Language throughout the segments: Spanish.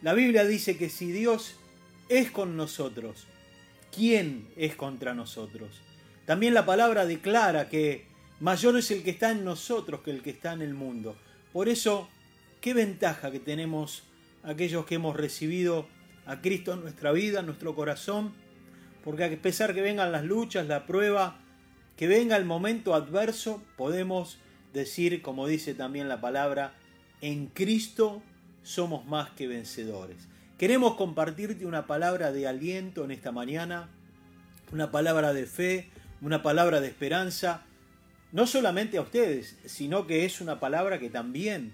La Biblia dice que si Dios es con nosotros, ¿quién es contra nosotros? También la palabra declara que mayor es el que está en nosotros que el que está en el mundo. Por eso, qué ventaja que tenemos aquellos que hemos recibido a Cristo en nuestra vida, en nuestro corazón, porque a pesar que vengan las luchas, la prueba, que venga el momento adverso, podemos decir, como dice también la palabra, en Cristo somos más que vencedores. Queremos compartirte una palabra de aliento en esta mañana, una palabra de fe, una palabra de esperanza, no solamente a ustedes, sino que es una palabra que también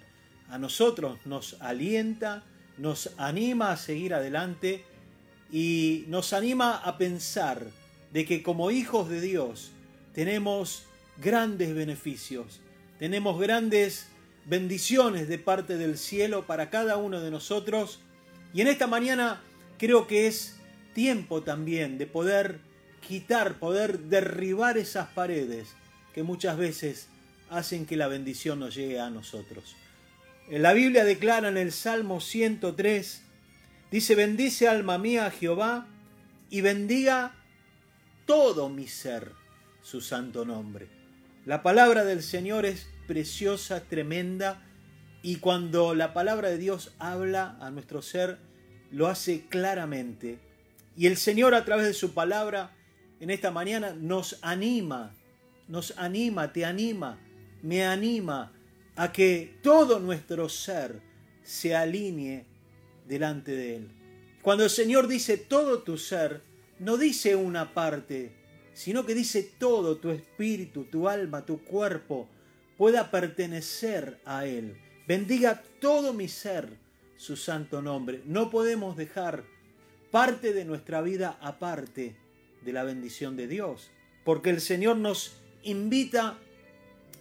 a nosotros nos alienta, nos anima a seguir adelante y nos anima a pensar de que como hijos de Dios tenemos grandes beneficios, tenemos grandes bendiciones de parte del cielo para cada uno de nosotros. Y en esta mañana creo que es tiempo también de poder quitar, poder derribar esas paredes que muchas veces hacen que la bendición nos llegue a nosotros. En la Biblia declara en el Salmo 103, dice, bendice alma mía a Jehová y bendiga todo mi ser su santo nombre. La palabra del Señor es preciosa, tremenda, y cuando la palabra de Dios habla a nuestro ser, lo hace claramente. Y el Señor a través de su palabra en esta mañana nos anima, nos anima, te anima, me anima a que todo nuestro ser se alinee delante de Él. Cuando el Señor dice todo tu ser, no dice una parte, sino que dice todo tu espíritu, tu alma, tu cuerpo, pueda pertenecer a Él. Bendiga todo mi ser su santo nombre. No podemos dejar parte de nuestra vida aparte de la bendición de Dios, porque el Señor nos invita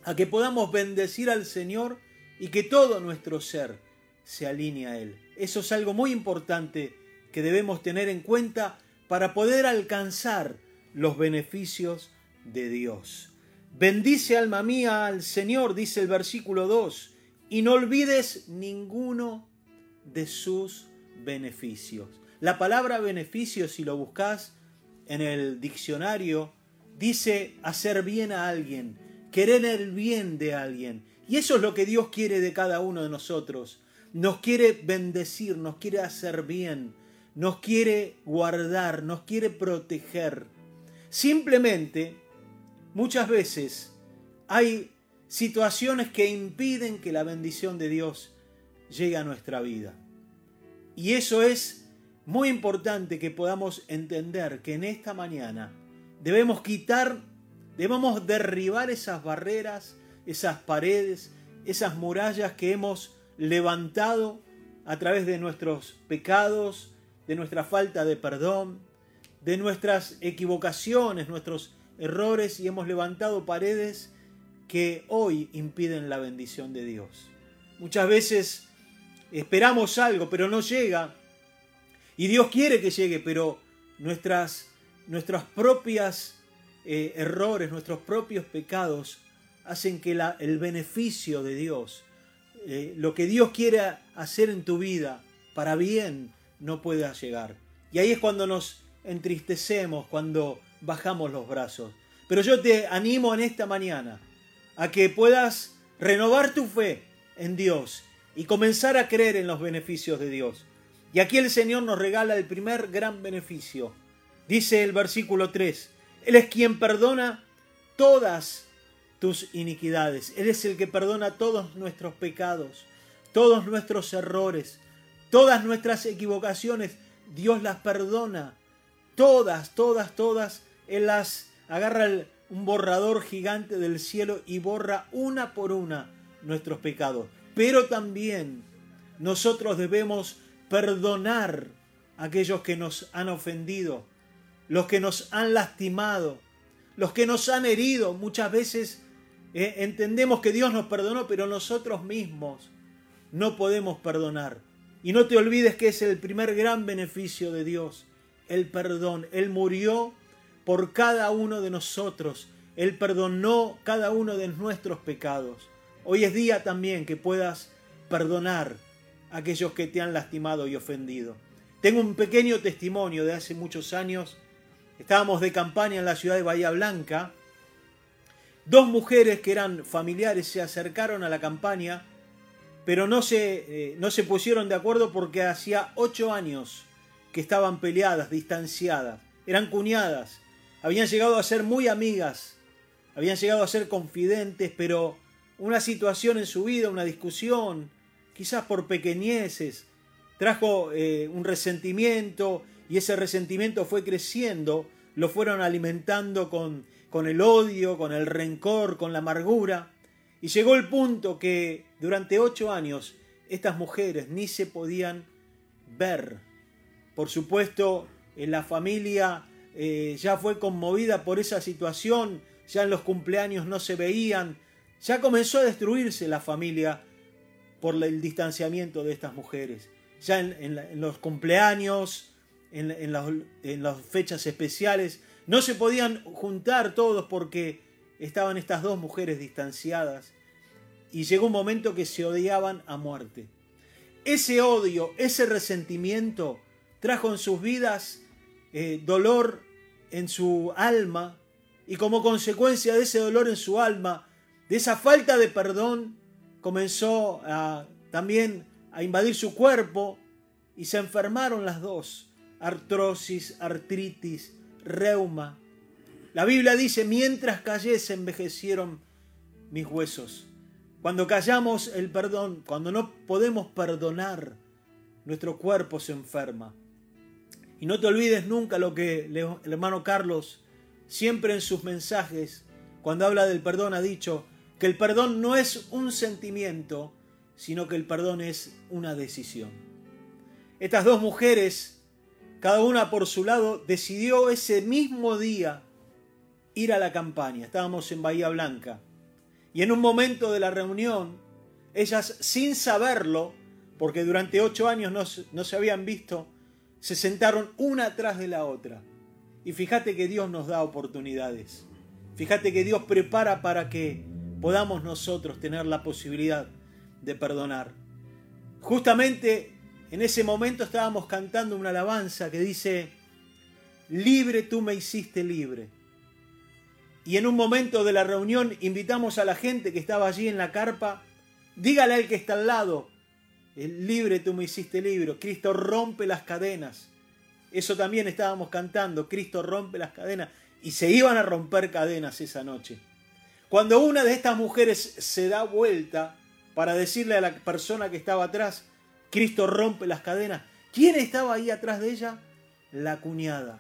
a que podamos bendecir al Señor y que todo nuestro ser se alinee a Él. Eso es algo muy importante que debemos tener en cuenta para poder alcanzar los beneficios de Dios. Bendice alma mía al Señor, dice el versículo 2, y no olvides ninguno de sus beneficios. La palabra beneficio, si lo buscas en el diccionario, dice hacer bien a alguien, querer el bien de alguien. Y eso es lo que Dios quiere de cada uno de nosotros. Nos quiere bendecir, nos quiere hacer bien, nos quiere guardar, nos quiere proteger. Simplemente Muchas veces hay situaciones que impiden que la bendición de Dios llegue a nuestra vida. Y eso es muy importante que podamos entender que en esta mañana debemos quitar, debemos derribar esas barreras, esas paredes, esas murallas que hemos levantado a través de nuestros pecados, de nuestra falta de perdón, de nuestras equivocaciones, nuestros errores y hemos levantado paredes que hoy impiden la bendición de Dios. Muchas veces esperamos algo, pero no llega. Y Dios quiere que llegue, pero nuestras, nuestras propias eh, errores, nuestros propios pecados hacen que la, el beneficio de Dios, eh, lo que Dios quiere hacer en tu vida para bien, no pueda llegar. Y ahí es cuando nos entristecemos, cuando bajamos los brazos. Pero yo te animo en esta mañana a que puedas renovar tu fe en Dios y comenzar a creer en los beneficios de Dios. Y aquí el Señor nos regala el primer gran beneficio. Dice el versículo 3, Él es quien perdona todas tus iniquidades. Él es el que perdona todos nuestros pecados, todos nuestros errores, todas nuestras equivocaciones. Dios las perdona. Todas, todas, todas él las agarra un borrador gigante del cielo y borra una por una nuestros pecados. Pero también nosotros debemos perdonar a aquellos que nos han ofendido, los que nos han lastimado, los que nos han herido. Muchas veces eh, entendemos que Dios nos perdonó, pero nosotros mismos no podemos perdonar. Y no te olvides que es el primer gran beneficio de Dios, el perdón. Él murió por cada uno de nosotros. Él perdonó cada uno de nuestros pecados. Hoy es día también que puedas perdonar aquellos que te han lastimado y ofendido. Tengo un pequeño testimonio de hace muchos años. Estábamos de campaña en la ciudad de Bahía Blanca. Dos mujeres que eran familiares se acercaron a la campaña, pero no se, eh, no se pusieron de acuerdo porque hacía ocho años que estaban peleadas, distanciadas. Eran cuñadas. Habían llegado a ser muy amigas. Habían llegado a ser confidentes, pero una situación en su vida, una discusión, quizás por pequeñeces, trajo eh, un resentimiento y ese resentimiento fue creciendo, lo fueron alimentando con, con el odio, con el rencor, con la amargura. Y llegó el punto que durante ocho años estas mujeres ni se podían ver. Por supuesto, en la familia eh, ya fue conmovida por esa situación, ya en los cumpleaños no se veían, ya comenzó a destruirse la familia por el distanciamiento de estas mujeres. Ya en, los cumpleaños, en, las, fechas especiales, no se podían juntar todos porque estaban estas dos mujeres distanciadas y llegó un momento que se odiaban a muerte. Ese odio, ese resentimiento trajo en sus vidas eh, dolor en su alma y como consecuencia de ese dolor en su alma, de esa falta de perdón, comenzó también a invadir su cuerpo y se enfermaron las dos, artrosis, artritis, reuma. La Biblia dice, mientras callé se envejecieron mis huesos. Cuando callamos el perdón, cuando no podemos perdonar, nuestro cuerpo se enferma. Y no te olvides nunca lo que el hermano Carlos siempre en sus mensajes, cuando habla del perdón, ha dicho, que el perdón no es un sentimiento, sino que el perdón es una decisión. Estas dos mujeres, cada una por su lado, decidió ese mismo día ir a la campaña. Estábamos en Bahía Blanca. Y en un momento de la reunión, ellas sin saberlo, porque durante ocho años no, no se habían visto, se sentaron una atrás de la otra. Y fíjate que Dios nos da oportunidades. Fíjate que Dios prepara para que podamos nosotros tener la posibilidad de perdonar. Justamente en ese momento estábamos cantando una alabanza que dice, libre tú me hiciste libre. Y en un momento de la reunión invitamos a la gente que estaba allí en la carpa, dígale al que está al lado, libre tú me hiciste libre, Cristo rompe las cadenas. Eso también estábamos cantando, Cristo rompe las cadenas. Y se iban a romper cadenas esa noche. Cuando una de estas mujeres se da vuelta para decirle a la persona que estaba atrás, Cristo rompe las cadenas, ¿quién estaba ahí atrás de ella? La cuñada,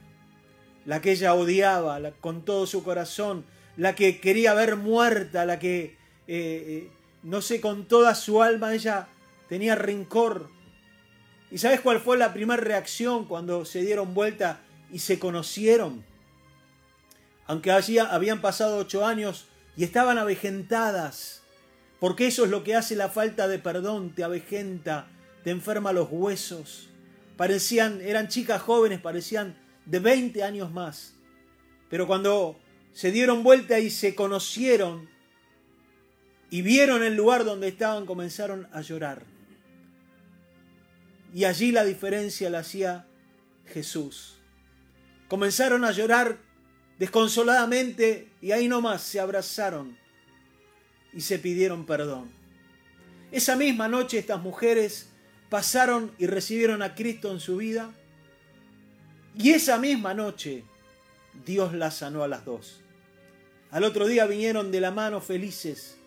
la que ella odiaba con todo su corazón, la que quería ver muerta, la que, eh, eh, no sé, con toda su alma ella tenía rencor. ¿Y sabes cuál fue la primera reacción cuando se dieron vuelta y se conocieron? Aunque allí habían pasado ocho años, y estaban avejentadas, porque eso es lo que hace la falta de perdón, te avejenta, te enferma los huesos. Parecían, eran chicas jóvenes, parecían de 20 años más. Pero cuando se dieron vuelta y se conocieron y vieron el lugar donde estaban, comenzaron a llorar. Y allí la diferencia la hacía Jesús. Comenzaron a llorar desconsoladamente y ahí nomás se abrazaron y se pidieron perdón. Esa misma noche estas mujeres pasaron y recibieron a Cristo en su vida y esa misma noche Dios las sanó a las dos. Al otro día vinieron de la mano felices.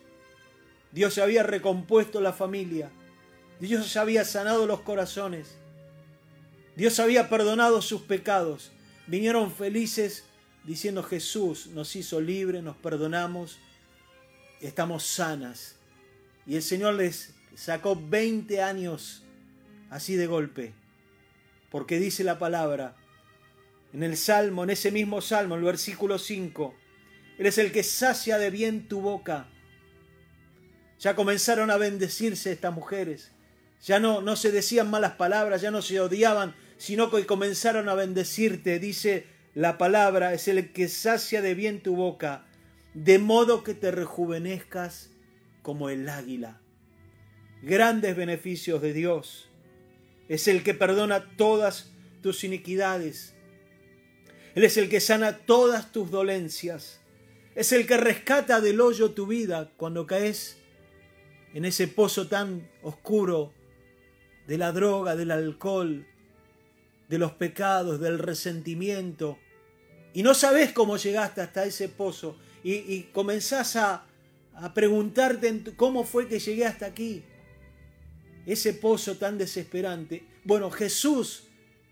Dios había recompuesto la familia. Dios había sanado los corazones. Dios había perdonado sus pecados. Vinieron felices diciendo Jesús nos hizo libre, nos perdonamos, estamos sanas. Y el Señor les sacó 20 años así de golpe, porque dice la palabra en el Salmo, en ese mismo Salmo, el versículo 5, Él es el que sacia de bien tu boca. Ya comenzaron a bendecirse estas mujeres. Ya no, no se decían malas palabras, ya no se odiaban, sino que comenzaron a bendecirte. Dice la palabra es el que sacia de bien tu boca, de modo que te rejuvenezcas como el águila. grandes beneficios de Dios. Es el que perdona todas tus iniquidades. Él es el que sana todas tus dolencias. Es el que rescata del hoyo tu vida cuando caes en ese pozo tan oscuro de la droga, del alcohol, de los pecados, del resentimiento. Y no sabes cómo llegaste hasta ese pozo y, comenzás a, a preguntarte cómo fue que llegué hasta aquí. Ese pozo tan desesperante. Bueno, Jesús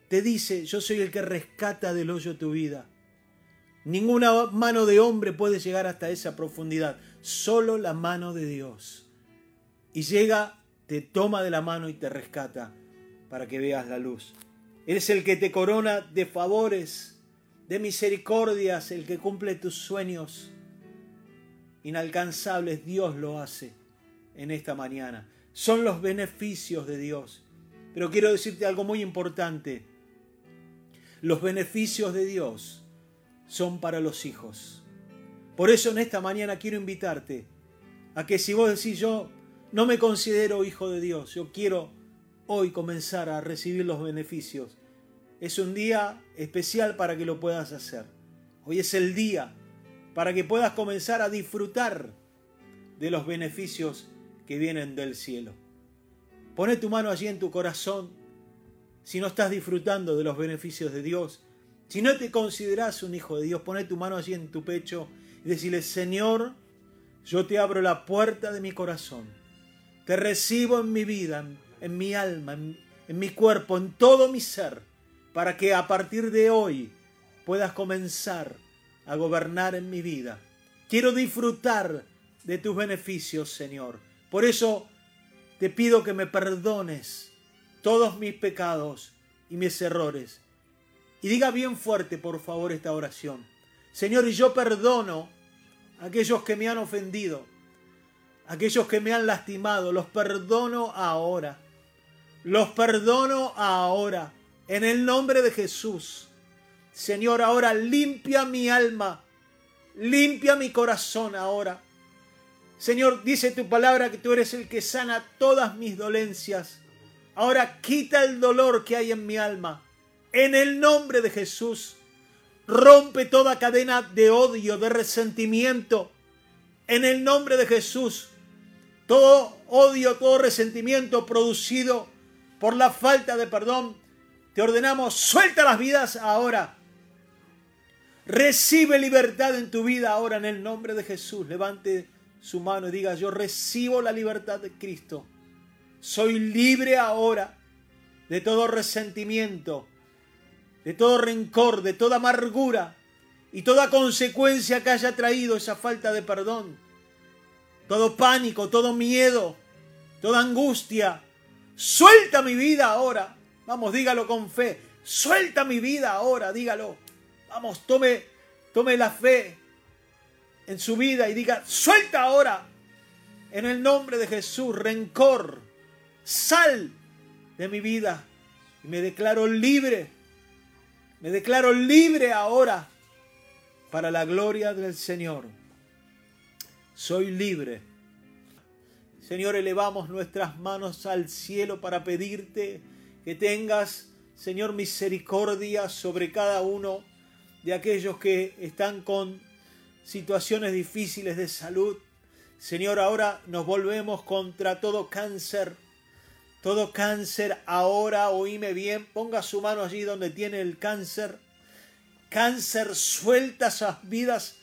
te dice, yo soy el que rescata del hoyo tu vida. Ninguna mano de hombre puede llegar hasta esa profundidad, solo la mano de Dios. Y llega, te toma de la mano y te rescata para que veas la luz. Eres el que te corona de favores, de misericordias, el que cumple tus sueños inalcanzables. Dios lo hace en esta mañana. Son los beneficios de Dios. Pero quiero decirte algo muy importante. Los beneficios de Dios son para los hijos. Por eso en esta mañana quiero invitarte a que si vos decís yo no me considero hijo de Dios, yo quiero hoy comenzar a recibir los beneficios. Es un día especial para que lo puedas hacer. Hoy es el día para que puedas comenzar a disfrutar de los beneficios que vienen del cielo. Pone tu mano allí en tu corazón si no estás disfrutando de los beneficios de Dios. Si no te consideras un hijo de Dios, pone tu mano allí en tu pecho y decirle, Señor, yo te abro la puerta de mi corazón. Te recibo en mi vida, en, mi alma, en, mi cuerpo, en todo mi ser, para que a partir de hoy puedas comenzar a gobernar en mi vida. Quiero disfrutar de tus beneficios, Señor. Por eso te pido que me perdones todos mis pecados y mis errores. Y diga bien fuerte, por favor, esta oración. Señor, y yo perdono a aquellos que me han ofendido, aquellos que me han lastimado, los perdono ahora. Los perdono ahora. En el nombre de Jesús. Señor, ahora limpia mi alma. Limpia mi corazón ahora. Señor, dice tu palabra que tú eres el que sana todas mis dolencias. Ahora quita el dolor que hay en mi alma. En el nombre de Jesús, rompe toda cadena de odio, de resentimiento. En el nombre de Jesús, todo odio, todo resentimiento producido por la falta de perdón, te ordenamos, suelta las vidas ahora. Recibe libertad en tu vida ahora en el nombre de Jesús. Levante su mano y diga, yo recibo la libertad de Cristo. Soy libre ahora de todo resentimiento, de todo rencor, de toda amargura y toda consecuencia que haya traído esa falta de perdón. Todo pánico, todo miedo, toda angustia. Suelta mi vida ahora. Vamos, dígalo con fe. Suelta mi vida ahora, dígalo. Vamos, tome, tome la fe en su vida y diga, suelta ahora. En el nombre de Jesús, rencor, sal de mi vida y me declaro libre. Me declaro libre ahora para la gloria del Señor. Soy libre. Señor, elevamos nuestras manos al cielo para pedirte que tengas, Señor, misericordia sobre cada uno de aquellos que están con situaciones difíciles de salud. Señor, ahora nos volvemos contra todo cáncer todo cáncer ahora, oíme bien, ponga su mano allí donde tiene el cáncer. Cáncer, suelta esas vidas,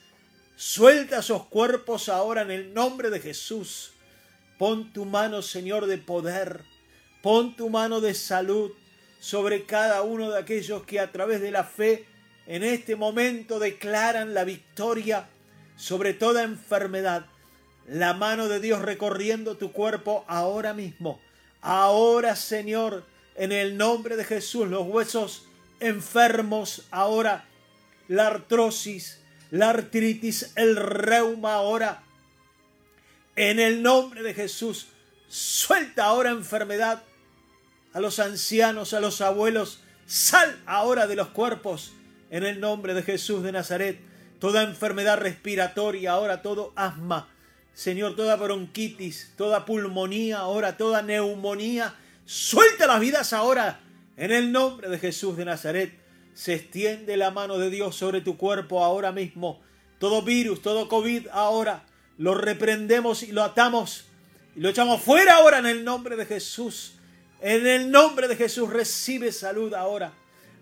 suelta esos cuerpos ahora en el nombre de Jesús. Pon tu mano, Señor, de poder. Pon tu mano de salud sobre cada uno de aquellos que a través de la fe en este momento declaran la victoria sobre toda enfermedad. La mano de Dios recorriendo tu cuerpo ahora mismo Ahora, Señor, en el nombre de Jesús, los huesos enfermos, ahora la artrosis, la artritis, el reuma, ahora, en el nombre de Jesús, suelta ahora enfermedad a los ancianos, a los abuelos, sal ahora de los cuerpos, en el nombre de Jesús de Nazaret, toda enfermedad respiratoria, ahora todo asma, Señor, toda bronquitis, toda pulmonía ahora, toda neumonía. Suelta las vidas ahora. En el nombre de Jesús de Nazaret. Se extiende la mano de Dios sobre tu cuerpo ahora mismo. Todo virus, todo COVID ahora. Lo reprendemos y lo atamos. Y lo echamos fuera ahora en el nombre de Jesús. En el nombre de Jesús recibe salud ahora.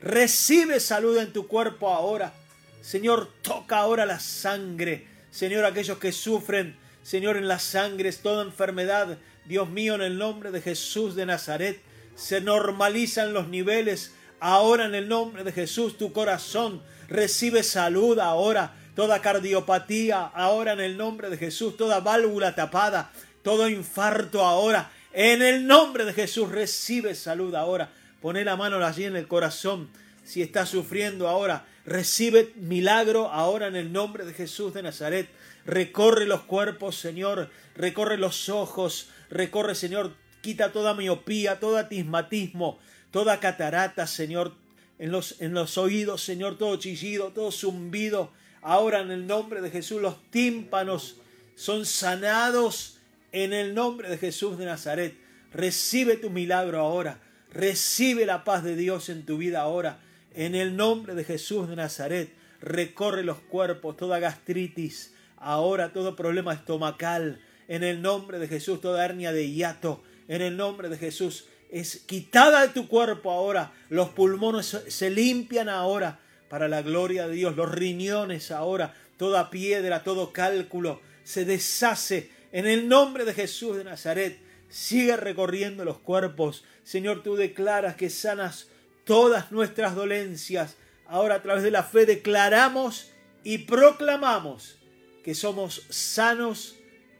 Recibe salud en tu cuerpo ahora. Señor, toca ahora la sangre. Señor, aquellos que sufren, Señor, en las sangres, toda enfermedad. Dios mío, en el nombre de Jesús de Nazaret, se normalizan los niveles. Ahora en el nombre de Jesús, tu corazón recibe salud ahora. Toda cardiopatía, ahora en el nombre de Jesús, toda válvula tapada, todo infarto ahora. En el nombre de Jesús recibe salud ahora. Pone la mano allí en el corazón. Si está sufriendo ahora, recibe milagro ahora en el nombre de Jesús de Nazaret. Recorre los cuerpos, Señor. Recorre los ojos. Recorre, Señor. Quita toda miopía, todo atismatismo, toda catarata, Señor. En los, en los oídos, Señor, todo chillido, todo zumbido. Ahora en el nombre de Jesús los tímpanos son sanados en el nombre de Jesús de Nazaret. Recibe tu milagro ahora. Recibe la paz de Dios en tu vida ahora. En el nombre de Jesús de Nazaret. Recorre los cuerpos, toda gastritis, ahora todo problema estomacal. En el nombre de Jesús, toda hernia de hiato. En el nombre de Jesús es quitada de tu cuerpo ahora. Los pulmones se limpian ahora para la gloria de Dios. Los riñones ahora, toda piedra, todo cálculo se deshace en el nombre de Jesús de Nazaret. Sigue recorriendo los cuerpos. Señor, tú declaras que sanas todas nuestras dolencias. Ahora a través de la fe declaramos y proclamamos que somos sanos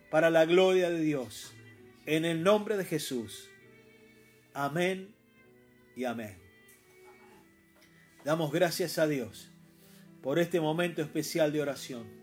para la gloria de Dios. En el nombre de Jesús. Amén y amén. Damos gracias a Dios por este momento especial de oración.